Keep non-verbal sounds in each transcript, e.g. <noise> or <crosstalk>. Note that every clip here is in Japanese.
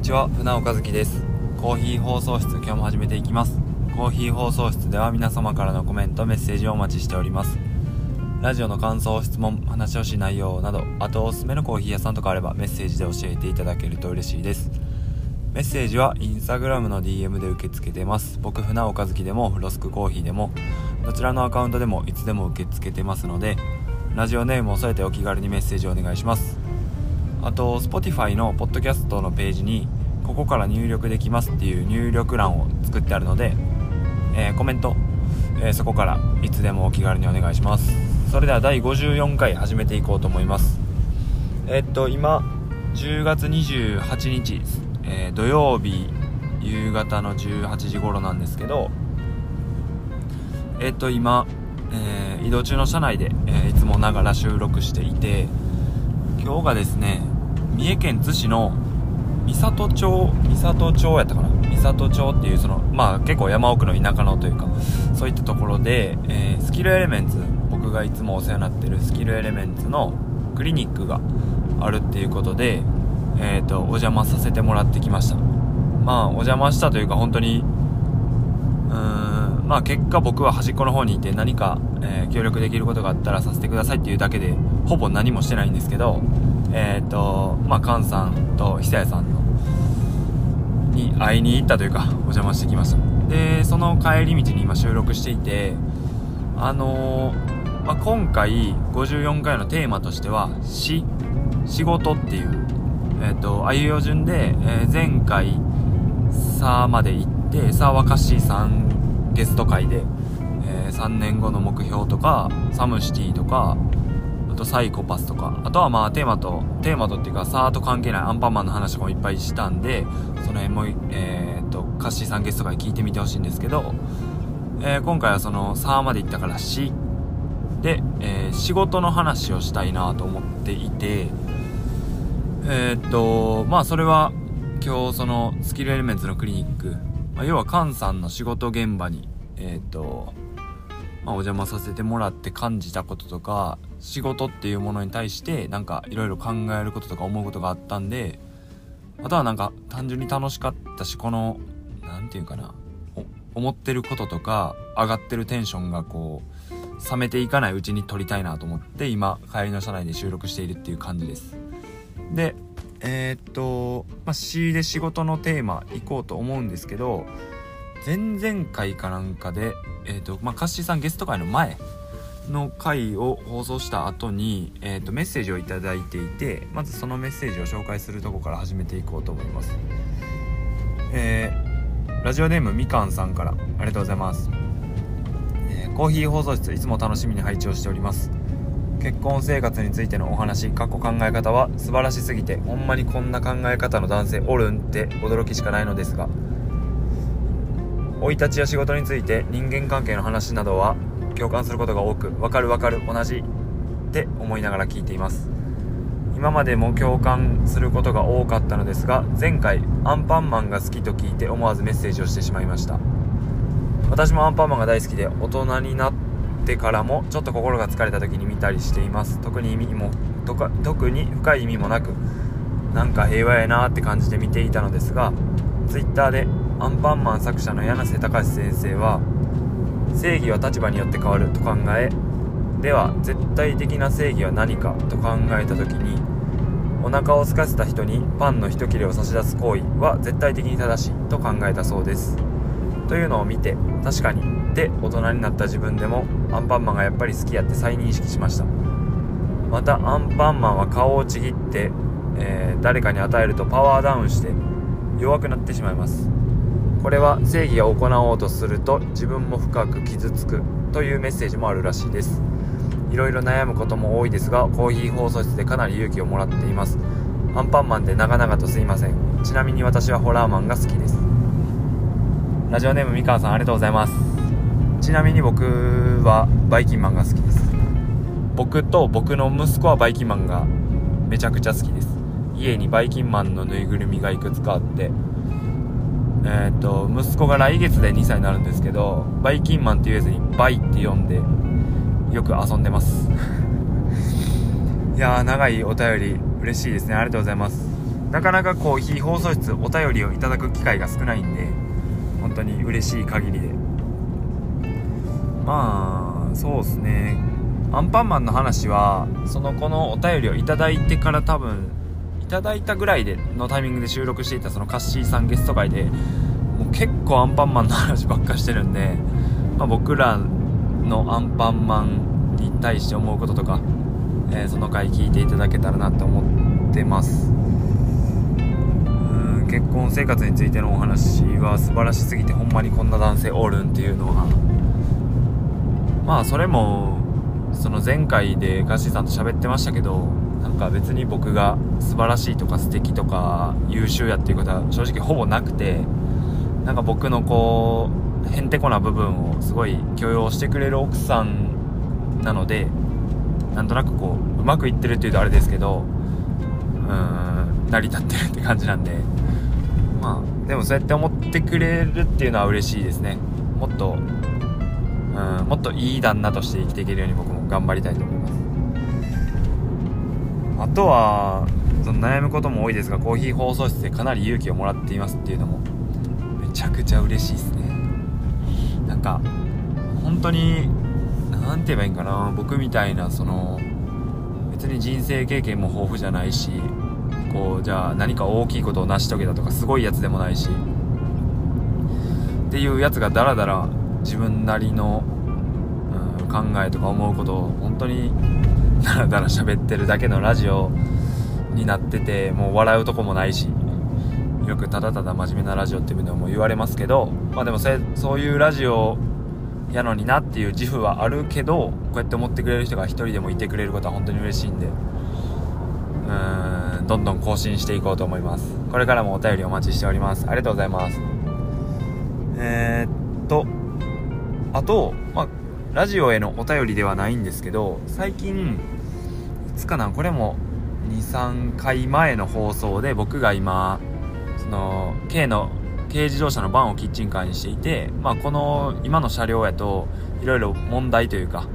にちは船尾和樹です。コーヒー放送室今日も始めていきます。コーヒー放送室では皆様からのコメントメッセージをお待ちしております。ラジオの感想質問話をしないようなどあとおすすめのコーヒー屋さんとかあればメッセージで教えていただけると嬉しいです。メッセージはインスタグラムの DM で受け付けてます。僕船尾和樹でもフロスクコーヒーでもどちらのアカウントでもいつでも受け付けてますのでラジオネームを添えてお気軽にメッセージをお願いします。あと Spotify のポッドキャストのページにここから入力できますっていう入力欄を作ってあるので、えー、コメント、えー、そこからいつでもお気軽にお願いします。それでは第54回始めていこうと思います。えー、っと今10月28日、え土曜日夕方の18時頃なんですけどえっと今、え移動中の車内で、えいつもながら収録していて今日がですね三重県津市の三郷町三郷町やったかな？三郷町っていうそのまあ結構山奥の田舎のというかそういったところで、えー、スキルエレメンツ僕がいつもお世話になってるスキルエレメンツのクリニックがあるっていうことでえっ、ー、とお邪魔させてもらってきました。まあお邪魔したというか本当にうーんまあ結果僕は端っこの方にいて何か、えー、協力できることがあったらさせてくださいっていうだけでほぼ何もしてないんですけどえっ、ー、とまあ菅さんと久谷さんのに会いに行ったというかお邪魔してきました。でその帰り道に今収録していてあのー、まあ、今回54回のテーマとしては「死」「仕事」っていうえっ、ー、とあいうよ順で、えー、前回「さ」まで行ってさ若しさんゲスト会で、え3年後の目標とかサムシティとかとサイコパスとか、あとはまあテーマと、テーマとっていうか、さーと関係ないアンパンマンの話とかもいっぱいしたんで、その辺も、えー、っと、カッシーさんゲストから聞いてみてほしいんですけど、えー、今回はその、さーまで行ったからし、で、えー、仕事の話をしたいなと思っていて、えー、っと、まあそれは、今日その、スキルエレメンツのクリニック、まあ、要は菅さんの仕事現場に、えっと、まあ、お邪魔させてもらって感じたこととか仕事っていうものに対してなんかいろいろ考えることとか思うことがあったんであとはなんか単純に楽しかったしこの何て言うかな思ってることとか上がってるテンションがこう冷めていかないうちに撮りたいなと思って今帰りの車内で収録しているっていう感じです。でえー、っとまあ C で仕事のテーマ行こうと思うんですけど前々回かなんかでえっ、とまあカッシーさんゲスト会の前の回を放送した後に、えーと、メッセージを頂いていてまずそのメッセージを紹介するとこから始めていこうと思います。えー、ラジオネームみかんさんからありがとうございます、えー、コーヒー放送室いつも楽しみに配置をしております。結婚生活についてのお話過去考え方は素晴らしすぎてほんまにこんな考え方の男性おるんって驚きしかないのですが生い立ちや仕事について人間関係の話などは共感することが多くわかるわかる同じって思いながら聞いています。今までも共感することが多かったのですが前回アンパンマンが好きと聞いて思わずメッセージをしてしまいました。私もアンパンマンが大好きで大人になってからもちょっと心が疲れた時に見たりしています。特に意味もとか特に深い意味もなくなんか平和やなって感じて見ていたのですが Twitter でアンパンマン作者の柳瀬隆先生は正義は立場によって変わると考えでは絶対的な正義は何かと考えた時にお腹を空かせた人にパンの一切れを差し出す行為は絶対的に正しいと考えたそうです。というのを見て確かにで大人になった自分でもアンパンマンがやっぱり好きやって再認識しました。またアンパンマンは顔をちぎって、えー、誰かに与えるとパワーダウンして弱くなってしまいます。これは正義を行おうとすると自分も深く傷つくというメッセージもあるらしいです。いろいろ悩むことも多いですがコーヒー放送室でかなり勇気をもらっています。アンパンマンで長々とすいません。ちなみに私はホラーマンが好きです。ラジオネームみかんさんありがとうございます。ちなみに僕はバイキンマンが好きです。僕と僕の息子はバイキンマンがめちゃくちゃ好きです。家にバイキンマンのぬいぐるみがいくつかあってえっ、と、息子が来月で2歳になるんですけど、バイキンマンって言えずに、バイって呼んで、よく遊んでます。いやー、長いお便り、嬉しいですね。ありがとうございます。なかなかコーヒー放送室お便りをいただく機会が少ないんで本当に嬉しい限りでまあそうですねアンパンマンの話はそのこのお便りをいただいてから多分ただいたぐらいでのタイミングで収録していたそのカッシーさんゲスト会でもう結構アンパンマンの話ばっかしてるんで、まあ、僕らのアンパンマンに対して思うこととか、えー、その回聞いていただけたらなと思ってます。うん結婚生活についてのお話は素晴らしすぎてほんまにこんな男性おるんっていうのは。まあそれもその前回でガッシーさんと喋ってましたけどか別に僕が素晴らしいとか素敵とか優秀やっていうことは正直ほぼなくてなんか僕のこうへんてこな部分をすごい許容してくれる奥さんなのでなんとなくこううまくいってるっていうとあれですけどうん成り立ってるって感じなんでまあでもそうやって思ってくれるっていうのは嬉しいですね。もっとうんもっといい旦那として生きていけるように僕も頑張りたいと思います。あとはその悩むことも多いですがコーヒー放送室でかなり勇気をもらっていますっていうのもめちゃくちゃ嬉しいですね。なんか本当に何て言えばいいんかな。僕みたいなその別に人生経験も豊富じゃないしこうじゃあ何か大きいことを成し遂げたとかすごいやつでもないしっていうやつがダラダラ自分なりの、うん、考えとか思うことを本当にダラダラ喋ってるだけのラジオになっててもう笑うとこもないしよくただただ真面目なラジオっていうのも言われますけどまあでもそういうラジオやのになっていう自負はあるけどこうやって思ってくれる人が一人でもいてくれることは本当に嬉しいんでうーんどんどん更新していこうと思います。これからもお便りお待ちしております。ありがとうございます。えー、っとあと、まあ、ラジオへのお便りではないんですけど最近いつかなこれも23回前の放送で僕が今その K の軽自動車のバンをキッチンカーにしていて、まあ、この今の車両やといろいろ問題というか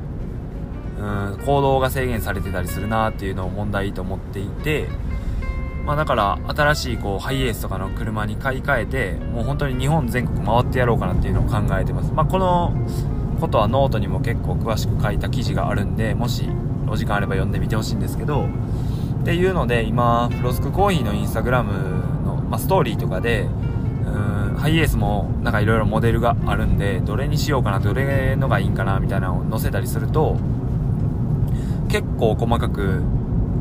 うん行動が制限されてたりするなっていうのを問題と思っていてまあだから新しいこうハイエースとかの車に買い替えてもう本当に日本全国回ってやろうかなっていうのを考えてます。まあこのことはノートにも結構詳しく書いた記事があるんでもしお時間あれば読んでみてほしいんですけどっていうので今フロスクコーヒーのインスタグラムの、まあ、ストーリーとかでうんハイエースもなんかいろいろモデルがあるんでどれにしようかなどれのがいいんかなみたいなのを載せたりすると結構細かく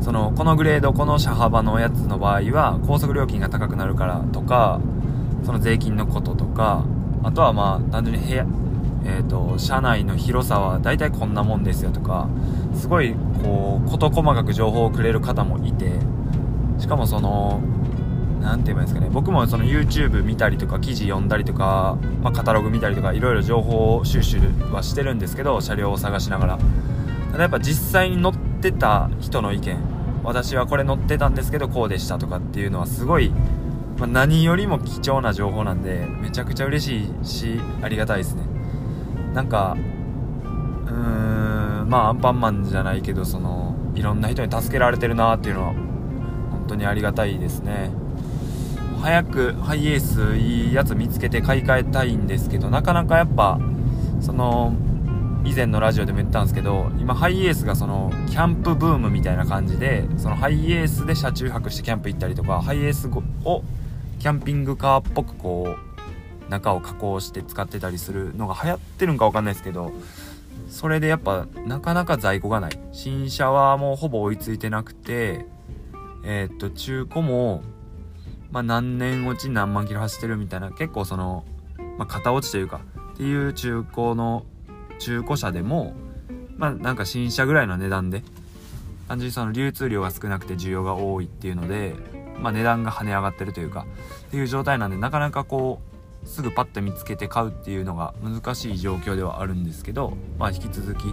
そのこのグレードこの車幅のやつの場合は高速料金が高くなるからとかその税金のこととかあとはまあ単純に部屋えーと、車内の広さは大体こんなもんですよとかすごいこう事細かく情報をくれる方もいてしかもその何て言えばいいんですかね僕もその YouTube 見たりとか記事読んだりとか、まあ、カタログ見たりとかいろいろ情報収集はしてるんですけど車両を探しながら。ただやっぱ実際に乗ってた人の意見私はこれ乗ってたんですけどこうでしたとかっていうのはすごい、まあ、何よりも貴重な情報なんでめちゃくちゃ嬉しいしありがたいですね。なんかうーんまあアンパンマンじゃないけどそのいろんな人に助けられてるなっていうのは本当にありがたいですね。早くハイエースいいやつ見つけて買い替えたいんですけどなかなかやっぱその以前のラジオでも言ったんですけど今ハイエースがそのキャンプブームみたいな感じでそのハイエースで車中泊してキャンプ行ったりとかハイエースをキャンピングカーっぽくこう中を加工して使ってたりするのが流行ってるんかわかんないですけどそれでやっぱなかなか在庫がない。新車はもうほぼ追いついてなくてえー、っと中古もまあ何年落ち何万キロ走ってるみたいな結構その、まあ、型落ちというかっていう中古の中古車でもまあなんか新車ぐらいの値段で単純にその流通量が少なくて需要が多いっていうのでまあ値段が跳ね上がってるというかっていう状態なんでなかなかこうすぐパッと見つけて買うっていうのが難しい状況ではあるんですけど、まあ、引き続き、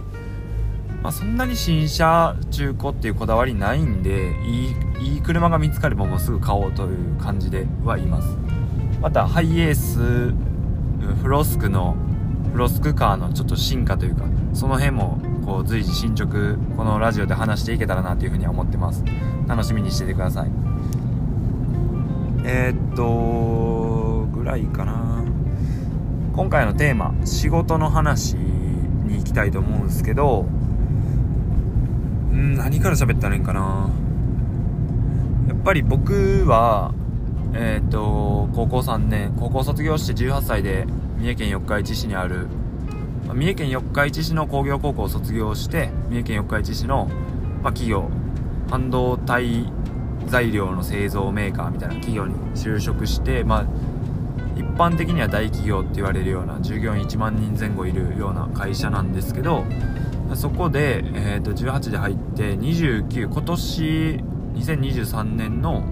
まあ、そんなに新車中古っていうこだわりないんでいいいい車が見つかればもうすぐ買おうという感じではいます。またハイエースフロスクのフロスクカーのちょっと進化というかその辺もこう随時進捗このラジオで話していけたらなというふうには思ってます。楽しみにしててください。えー、っとぐらいかな。今回のテーマ仕事の話に行きたいと思うんですけどん何から喋ったらいいんかな。やっぱり僕はえー、と高校3年高校卒業して18歳で三重県四日市市にある三重県四日市市の工業高校を卒業して三重県四日市市の、まあ、企業半導体材料の製造メーカーみたいな企業に就職して、まあ、般的には大企業って言われるような従業員1万人前後いるような会社なんですけどそこで、えー、と18で入って29今年2023年の、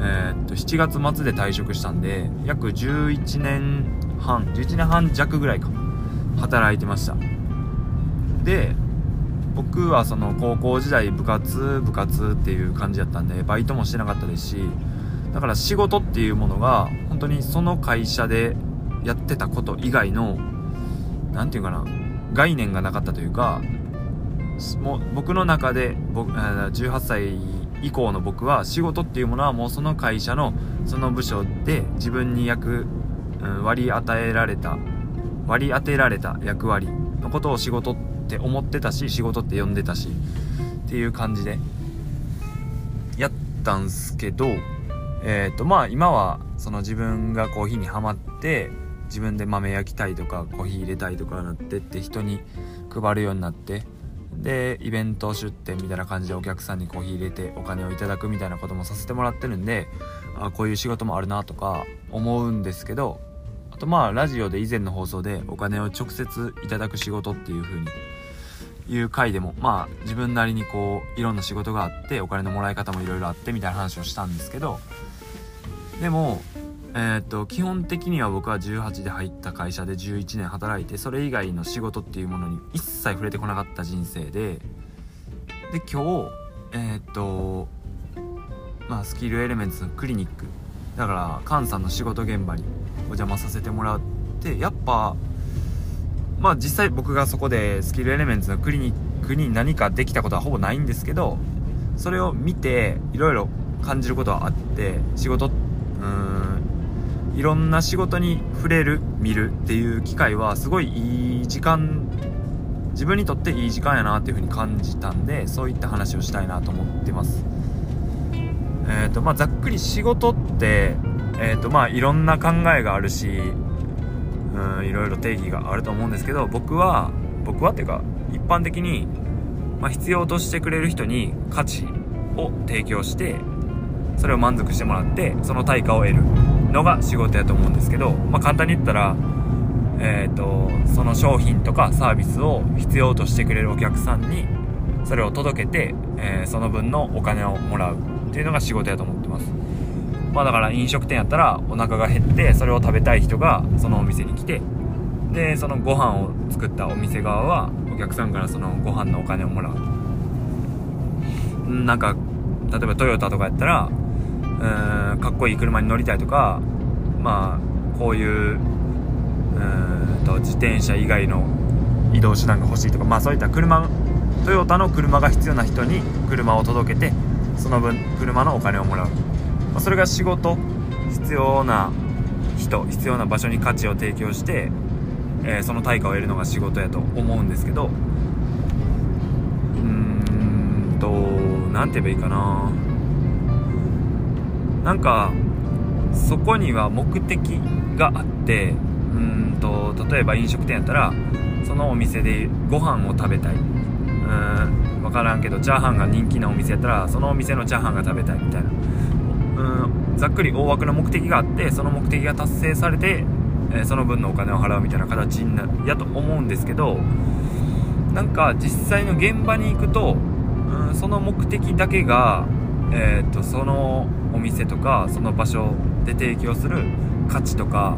えー、と7月末で退職したんで約11年半11年半弱ぐらいか働いてました。で僕はその高校時代部活部活っていう感じだったんでバイトもしてなかったですしだから仕事っていうものが本当にその会社でやってたこと以外の何て言うかな概念がなかったというかもう僕の中で僕18歳以降の僕は仕事っていうものはもうその会社のその部署で自分に役、うん、割り与えられた割り当てられた役割のことを仕事ってって思ってたし仕事って呼んでたしっていう感じでやったんすけどえっ、ー、とまあ今はその自分がコーヒーにはまって自分で豆焼きたいとかコーヒー入れたいとかなってって人に配るようになってでイベント出店みたいな感じでお客さんにコーヒー入れてお金をいただくみたいなこともさせてもらってるんであこういう仕事もあるなとか思うんですけどあとまあラジオで以前の放送でお金を直接いただく仕事っていう風にいう回でもまあ自分なりにこういろんな仕事があってお金のもらい方もいろいろあってみたいな話をしたんですけどでもえー、っと基本的には僕は18で入った会社で11年働いてそれ以外の仕事っていうものに一切触れてこなかった人生でで今日えー、っとまあスキルエレメンツのクリニックだから菅さんの仕事現場にお邪魔させてもらってやっぱまあ実際僕がそこでスキルエレメンツのクリニックに何かできたことはほぼないんですけどそれを見ていろいろ感じることはあって仕事うんいろんな仕事に触れる見るっていう機会はすごいいい時間自分にとっていい時間やなっていうふうに感じたんでそういった話をしたいなと思ってます。えっ、ー、とまあざっくり仕事ってえっ、ー、とまあいろんな考えがあるしうんいろいろ定義があると思うんですけど僕は僕はっていうか一般的に、まあ、必要としてくれる人に価値を提供してそれを満足してもらってその対価を得るのが仕事やと思うんですけど、まあ、簡単に言ったら、えーと、その商品とかサービスを必要としてくれるお客さんにそれを届けて、えー、その分のお金をもらうっていうのが仕事やと思っま。あだから飲食店やったらお腹が減ってそれを食べたい人がそのお店に来てでそのご飯を作ったお店側はお客さんからそのご飯のお金をもらうなんか例えばトヨタとかやったらうんかっこいい車に乗りたいとかまあこういううんと自転車以外の移動手段が欲しいとかまあそういった車トヨタの車が必要な人に車を届けてその分車のお金をもらうま、それが仕事。必要な人。必要な場所に価値を提供して、えー、その対価を得るのが仕事やと思うんですけど。うーんと何て言えばいいかな。なんかそこには目的があってうんと例えば飲食店やったらそのお店でご飯を食べたい。うん分からんけどチャーハンが人気なお店やったらそのお店のチャーハンが食べたいみたいな。ざっくり大枠の目的があってその目的が達成されて、えー、その分のお金を払うみたいな形になやと思うんですけどなんか実際の現場に行くと、うん、その目的だけが、えーと、そのお店とかその場所で提供する価値とか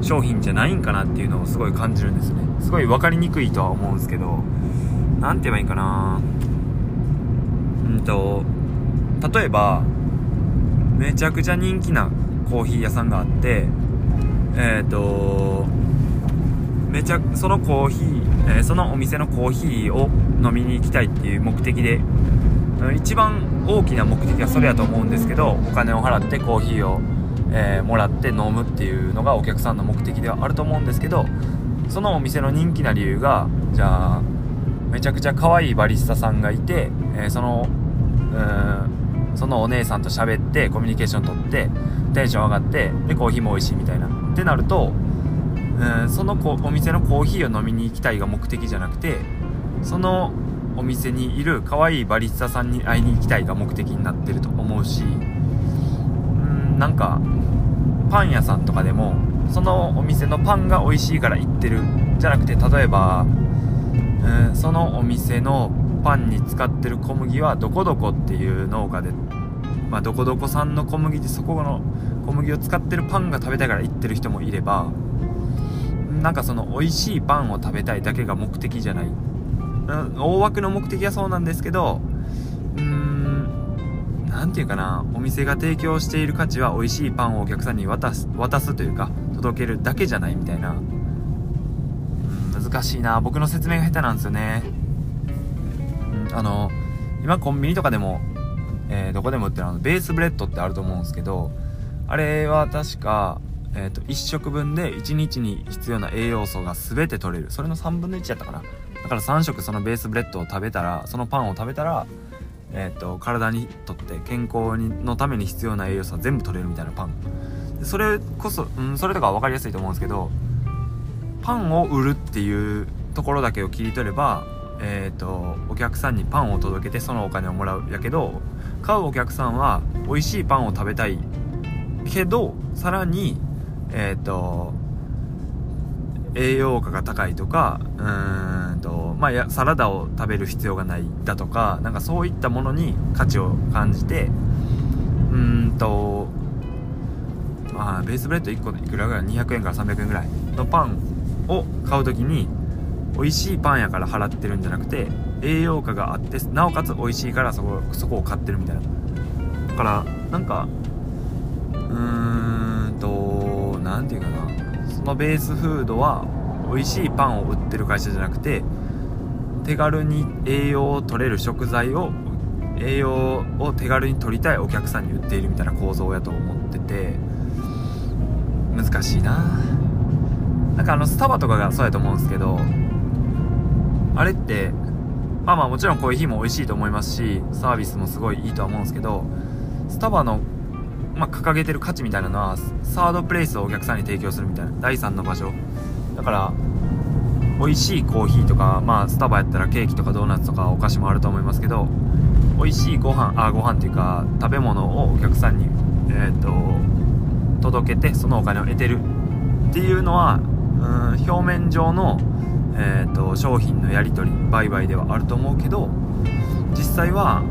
商品じゃないんかなっていうのをすごい感じるんですよね。すごい分かりにくいとは思うんですけど何て言えばいいかな。うんと例えばめちゃくちゃ人気なコーヒー屋さんがあってえっ、ー、とめちゃそのコーヒー、え、そのお店のコーヒーを飲みに行きたいっていう目的で一番大きな目的はそれやと思うんですけどお金を払ってコーヒーを、えー、もらって飲むっていうのがお客さんの目的ではあると思うんですけどそのお店の人気な理由がじゃあめちゃくちゃ可愛いバリスタさんがいて、えー、そのうんそのお姉さんと喋ってコミュニケーション取ってテンション上がってでコーヒーも美味しいみたいな。ってなるとうんそのお店のコーヒーを飲みに行きたいが目的じゃなくてそのお店にいる可愛いバリスタさんに会いに行きたいが目的になってると思うしうんなんかパン屋さんとかでもそのお店のパンが美味しいから行ってるじゃなくて例えばうんそのお店のパンに使ってる小麦はどこどこっていう農家で、まあ、どこどこ産の小麦でそこの小麦を使ってるパンが食べたいから行ってる人もいればなんかその美味しいパンを食べたいだけが目的じゃない、大枠の目的はそうなんですけどうーん何て言うかなお店が提供している価値は美味しいパンをお客さんに渡す渡すというか届けるだけじゃないみたいな、難しいな。僕の説明が下手なんですよね。あの今コンビニとかでも、えー、どこでも売ってるあのベースブレッドってあると思うんですけどあれは確か、えーと、1食分で1日に必要な栄養素が全て取れる。それの3分の1やったかな。だから3食そのベースブレッドを食べたらそのパンを食べたらえーと、と体にとって健康にのために必要な栄養素は全部取れるみたいなパン。それこそ、うん、それとかは分かりやすいと思うんですけどパンを売るっていうところだけを切り取ればえーと、お客さんにパンを届けてそのお金をもらうやけど買うお客さんは美味しいパンを食べたいけどさらにえっ、ー、と栄養価が高いとかうーんとまあやサラダを食べる必要がないだとかなんかそういったものに価値を感じてうんとまあベースブレッド1個いくらぐらい？200円から300円ぐらいのパンを買う時に美味しいパンやから払ってるんじゃなくて栄養価があってなおかつ美味しいからそこそこを買ってるみたいな。だからなんかうーんと何て言うかな。そのベースフードは美味しいパンを売ってる会社じゃなくて手軽に栄養を取れる食材を栄養を手軽に取りたいお客さんに売っているみたいな構造やと思ってて難しいな。なんかあのスタバとかがそうやと思うんですけどあれってまあまあもちろんコーヒーも美味しいと思いますしサービスもすごいいいとは思うんですけどスタバの、まあ、掲げてる価値みたいなのはサードプレイスをお客さんに提供するみたいな第3の場所。だから美味しいコーヒーとかまあスタバやったらケーキとかドーナツとかお菓子もあると思いますけど美味しいご飯あご飯っていうか食べ物をお客さんにえっ、と届けてそのお金を得てるっていうのはうん表面上のえーと、商品のやり取り売買ではあると思うけど実際は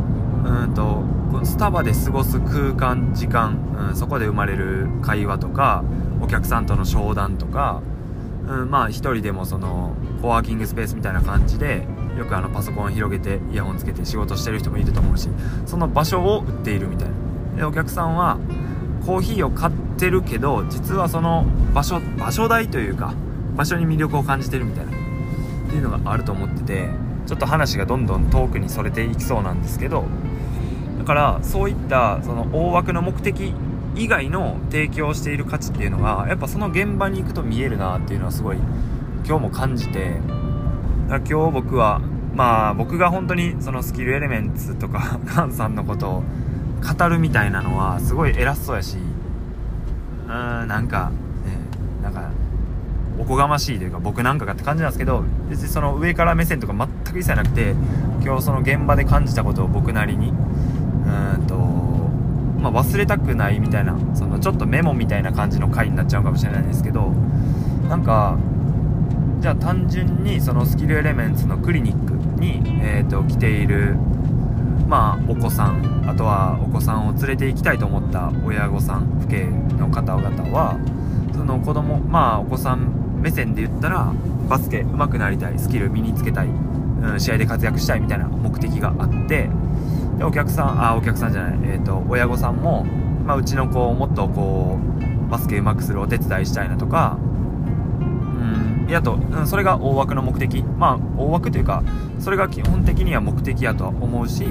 うんとスタバで過ごす空間時間、うん、そこで生まれる会話とかお客さんとの商談とか、うん、まあ一人でもそのコワーキングスペースみたいな感じでよくあのパソコン広げてイヤホンつけて仕事してる人もいると思うしその場所を売っているみたいな。でお客さんはコーヒーを買ってるけど実はその場所場所代というか場所に魅力を感じてるみたいな。いうのがあると思っててちょっと話がどんどん遠くにそれていきそうなんですけどだからそういったその大枠の目的以外の提供している価値っていうのがやっぱその現場に行くと見えるなっていうのはすごい今日も感じてだから今日僕はまあ僕が本当にそのスキルエレメンツとか <laughs> ガンさんのことを語るみたいなのはすごい偉そうやしうーんなんかねなんかおこがましいというか僕なんかがって感じなんですけど別にその上から目線とか全く一切なくて今日その現場で感じたことを僕なりにうんと、まあ、忘れたくないみたいなそのちょっとメモみたいな感じの回になっちゃうかもしれないんですけどなんかじゃあ単純にそのスキルエレメンツのクリニックに、えーと、来ているまあお子さんあとはお子さんを連れて行きたいと思った親御さん父兄の方々はその子供まあお子さん目線で言ったらバスケ上手くなりたいスキル身につけたい、うん、試合で活躍したいみたいな目的があってでお客さんあお客さんじゃない、えーと、親御さんも、まあ、うちの子をもっとこうバスケ上手くするお手伝いしたいなとかうんやと、うん、それが大枠の目的。まあ大枠というかそれが基本的には目的やとは思うし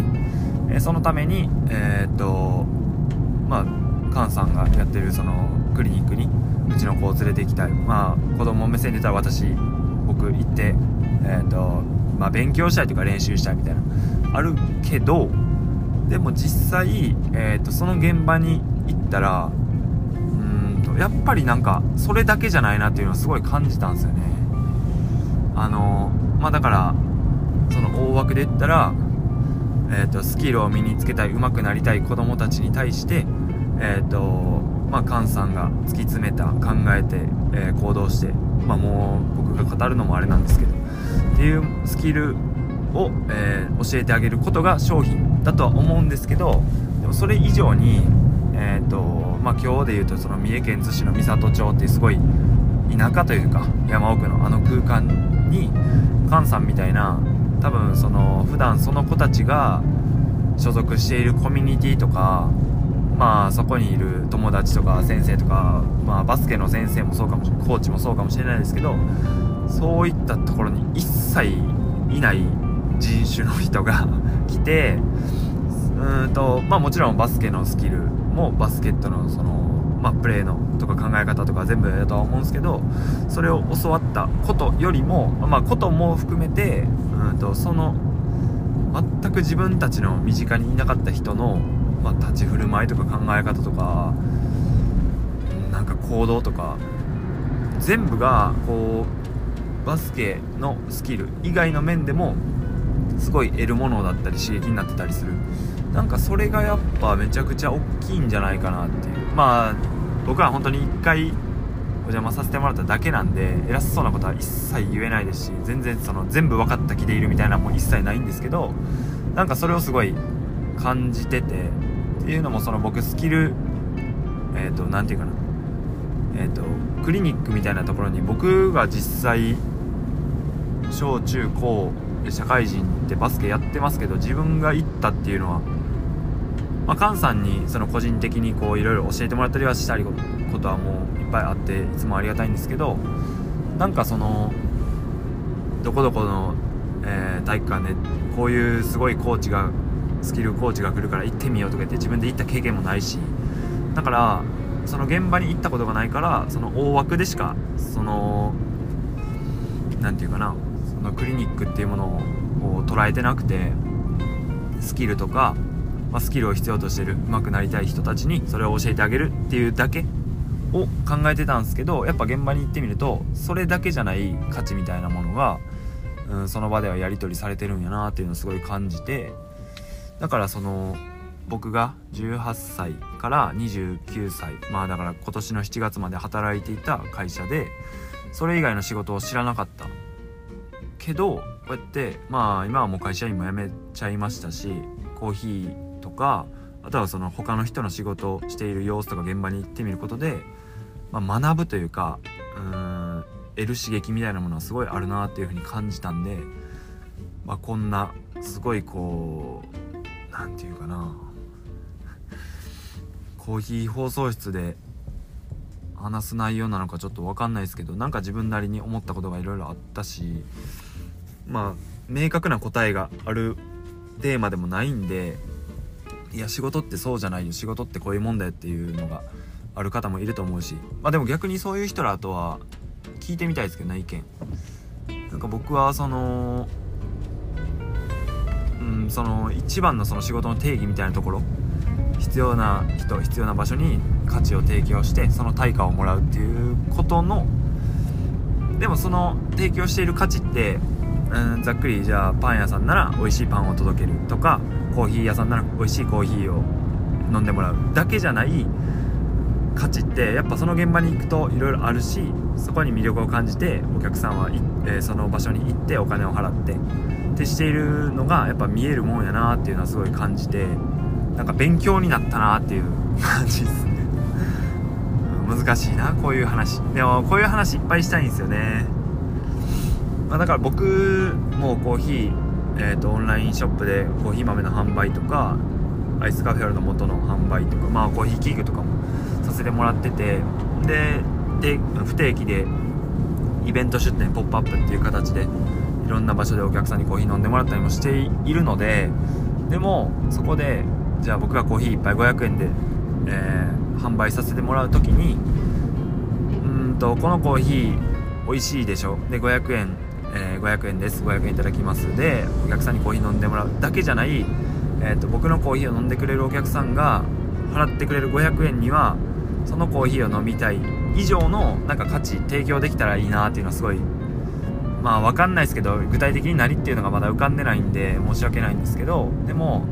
えそのためにえっとまあ菅さんがやってるそのクリニックにうちの子を連れて行きたい。まあ子供目線で言ったら私僕行ってえっ、とまあ勉強したいとか練習したいみたいな。あるけどでも実際、えーと、その現場に行ったらうんとやっぱりなんかそれだけじゃないなっていうのはすごい感じたんですよね。あのまあだからその大枠で言ったら、えーと、スキルを身につけたい上手くなりたい子供たちに対してえっ、ー、とまあ菅さんが突き詰めた考えて、えー、行動してまあもう僕が語るのもあれなんですけどっていうスキルを、えー、教えてあげることが商品だとは思うんですけどでもそれ以上に、えーとまあ、今日で言うとその三重県津市の三郷町っていうすごい田舎というか山奥のあの空間に菅さんみたいな多分その普段その子たちが所属しているコミュニティとかまあそこにいる友達とか先生とか、まあ、バスケの先生もそうかもコーチもそうかもしれないですけどそういったところに一切いない人種の人が <laughs> 来てうんとまあもちろんバスケのスキルもバスケットのそのまあ、プレーのとか考え方とか全部だとは思うんですけどそれを教わったことよりもまあことも含めてうんとその全く自分たちの身近にいなかった人の、まあ、立ち振る舞いとか考え方とかなんか行動とか全部がこうバスケのスキル以外の面でもすごい得るものだったり刺激になってたりする。なんかそれがやっぱめちゃくちゃ大きいんじゃないかなっていう。まあ僕は本当に1回お邪魔させてもらっただけなんで偉そうなことは一切言えないですし全然その全部分かった気でいるみたいなもう一切ないんですけどなんかそれをすごい感じててっていうのもその僕スキルえっ、ー、と何て言うかな。えっ、ー、とクリニックみたいなところに僕が実際小中高社会人ってバスケやってますけど自分が行ったっていうのはまあ、菅さんにその個人的にこういろいろ教えてもらったりはしたりことはもういっぱいあっていつもありがたいんですけどなんかそのどこどこの、えー、体育館でこういうすごいコーチがスキルコーチが来るから行ってみようとか言って自分で行った経験もないしだからその現場に行ったことがないからその大枠でしかその何て言うかなそのクリニックっていうものを捉えてなくてスキルとか、まあ、スキルを必要としてる上手くなりたい人たちにそれを教えてあげるっていうだけを考えてたんですけどやっぱ現場に行ってみるとそれだけじゃない価値みたいなものが、うん、その場ではやり取りされてるんやなっていうのをすごい感じてだからその僕が18歳から29歳まあだから今年の7月まで働いていた会社でそれ以外の仕事を知らなかった。けどこうやってまあ今はもう会社員も辞めちゃいましたしコーヒーとかあとはその他の人の仕事をしている様子とか現場に行ってみることで、まあ、学ぶというかうん得る刺激みたいなものはすごいあるなっていうふうに感じたんで、まあ、こんなすごいこう何て言うかな。<laughs> コーヒー放送室で話す内容なのかちょっと分かんないですけどなんか自分なりに思ったことがいろいろあったしまあ明確な答えがあるテーマでもないんでいや仕事ってそうじゃないよ。仕事ってこういうもんだよっていうのがある方もいると思うしまあでも逆にそういう人らとは聞いてみたいですけどね意見。なんか僕はそのうんその一番のその仕事の定義みたいなところ必要な人必要な場所に価値を提供してその対価をもらうっていうことのでもその提供している価値ってうんざっくりじゃあパン屋さんなら美味しいパンを届けるとかコーヒー屋さんなら美味しいコーヒーを飲んでもらうだけじゃない価値ってやっぱその現場に行くといろいろあるしそこに魅力を感じてお客さんは、えー、その場所に行ってお金を払ってってしているのがやっぱ見えるもんやなっていうのはすごい感じてなんか勉強になったなっていう感じですね。<laughs> 難しいなこういう話。でもこういう話いっぱいしたいんですよね、まあ、だから僕もコーヒー、えーと、オンラインショップでコーヒー豆の販売とかアイスカフェオレの元の販売とかまあコーヒー器具とかもさせてもらっててでで不定期でイベント出店ポップアップっていう形でいろんな場所でお客さんにコーヒー飲んでもらったりもしているのででもそこでじゃあ僕がコーヒー1杯500円で、えー、販売させてもらう時にうんとこのコーヒー美味しいでしょ？で500円、えー、500円です。500円いただきます。でお客さんにコーヒー飲んでもらうだけじゃない、えーと、僕のコーヒーを飲んでくれるお客さんが払ってくれる500円にはそのコーヒーを飲みたい以上のなんか価値提供できたらいいなっていうのはすごいまあ分かんないですけど具体的に何っていうのがまだ浮かんでないんで申し訳ないんですけどでも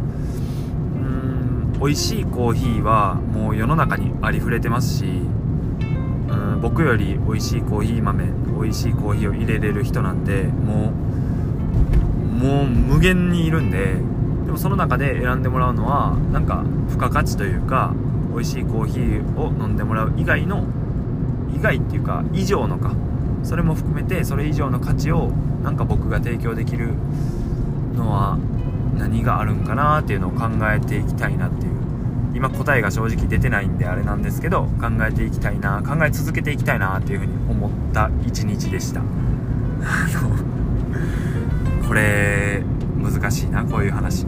うーん美味しいコーヒーはもう世の中にありふれてますしうん僕より美味しいコーヒー豆美味しいコーヒーを入れれる人なんてもうもう無限にいるんででもその中で選んでもらうのはなんか付加価値というか美味しいコーヒーを飲んでもらう以外の以外っていうか以上のか。それも含めてそれ以上の価値をなんか僕が提供できるのは何があるんかなっていうのを考えていきたいなっていう。今答えが正直出てないんであれなんですけど考えていきたいな考え続けていきたいなっていうふうに思った一日でした。あのこれ難しいなこういう話。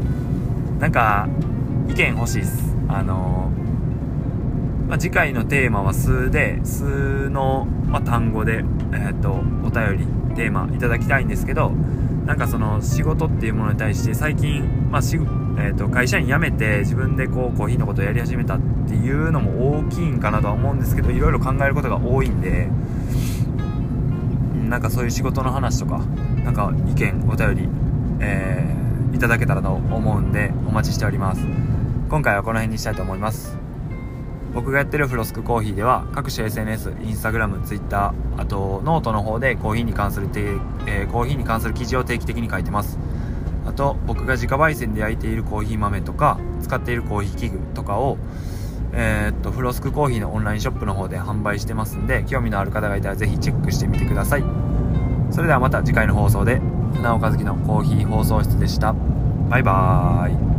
なんか意見欲しいっす。あのまあ、次回のテーマは数で数の、まあ、単語で、えーと、お便りテーマいただきたいんですけどなんかその仕事っていうものに対して最近、まあしえーと、会社員辞めて自分でこうコーヒーのことをやり始めたっていうのも大きいんかなとは思うんですけどいろいろ考えることが多いんでなんかそういう仕事の話とかなんか意見お便り、えー、いただけたらと思うんでお待ちしております。今回はこの辺にしたいと思います。僕がやってるフロスクコーヒーでは各種 SNS、インスタグラム、ツイッター、あとノートの方でコーヒーに関するて、えー、コーヒーに関する記事を定期的に書いてます。あと僕が自家焙煎で焼いているコーヒー豆とか使っているコーヒー器具とかをえー、っとフロスクコーヒーのオンラインショップの方で販売してますんで興味のある方がいたらぜひチェックしてみてください。それではまた次回の放送で船岡月のコーヒー放送室でした。バイバーイ。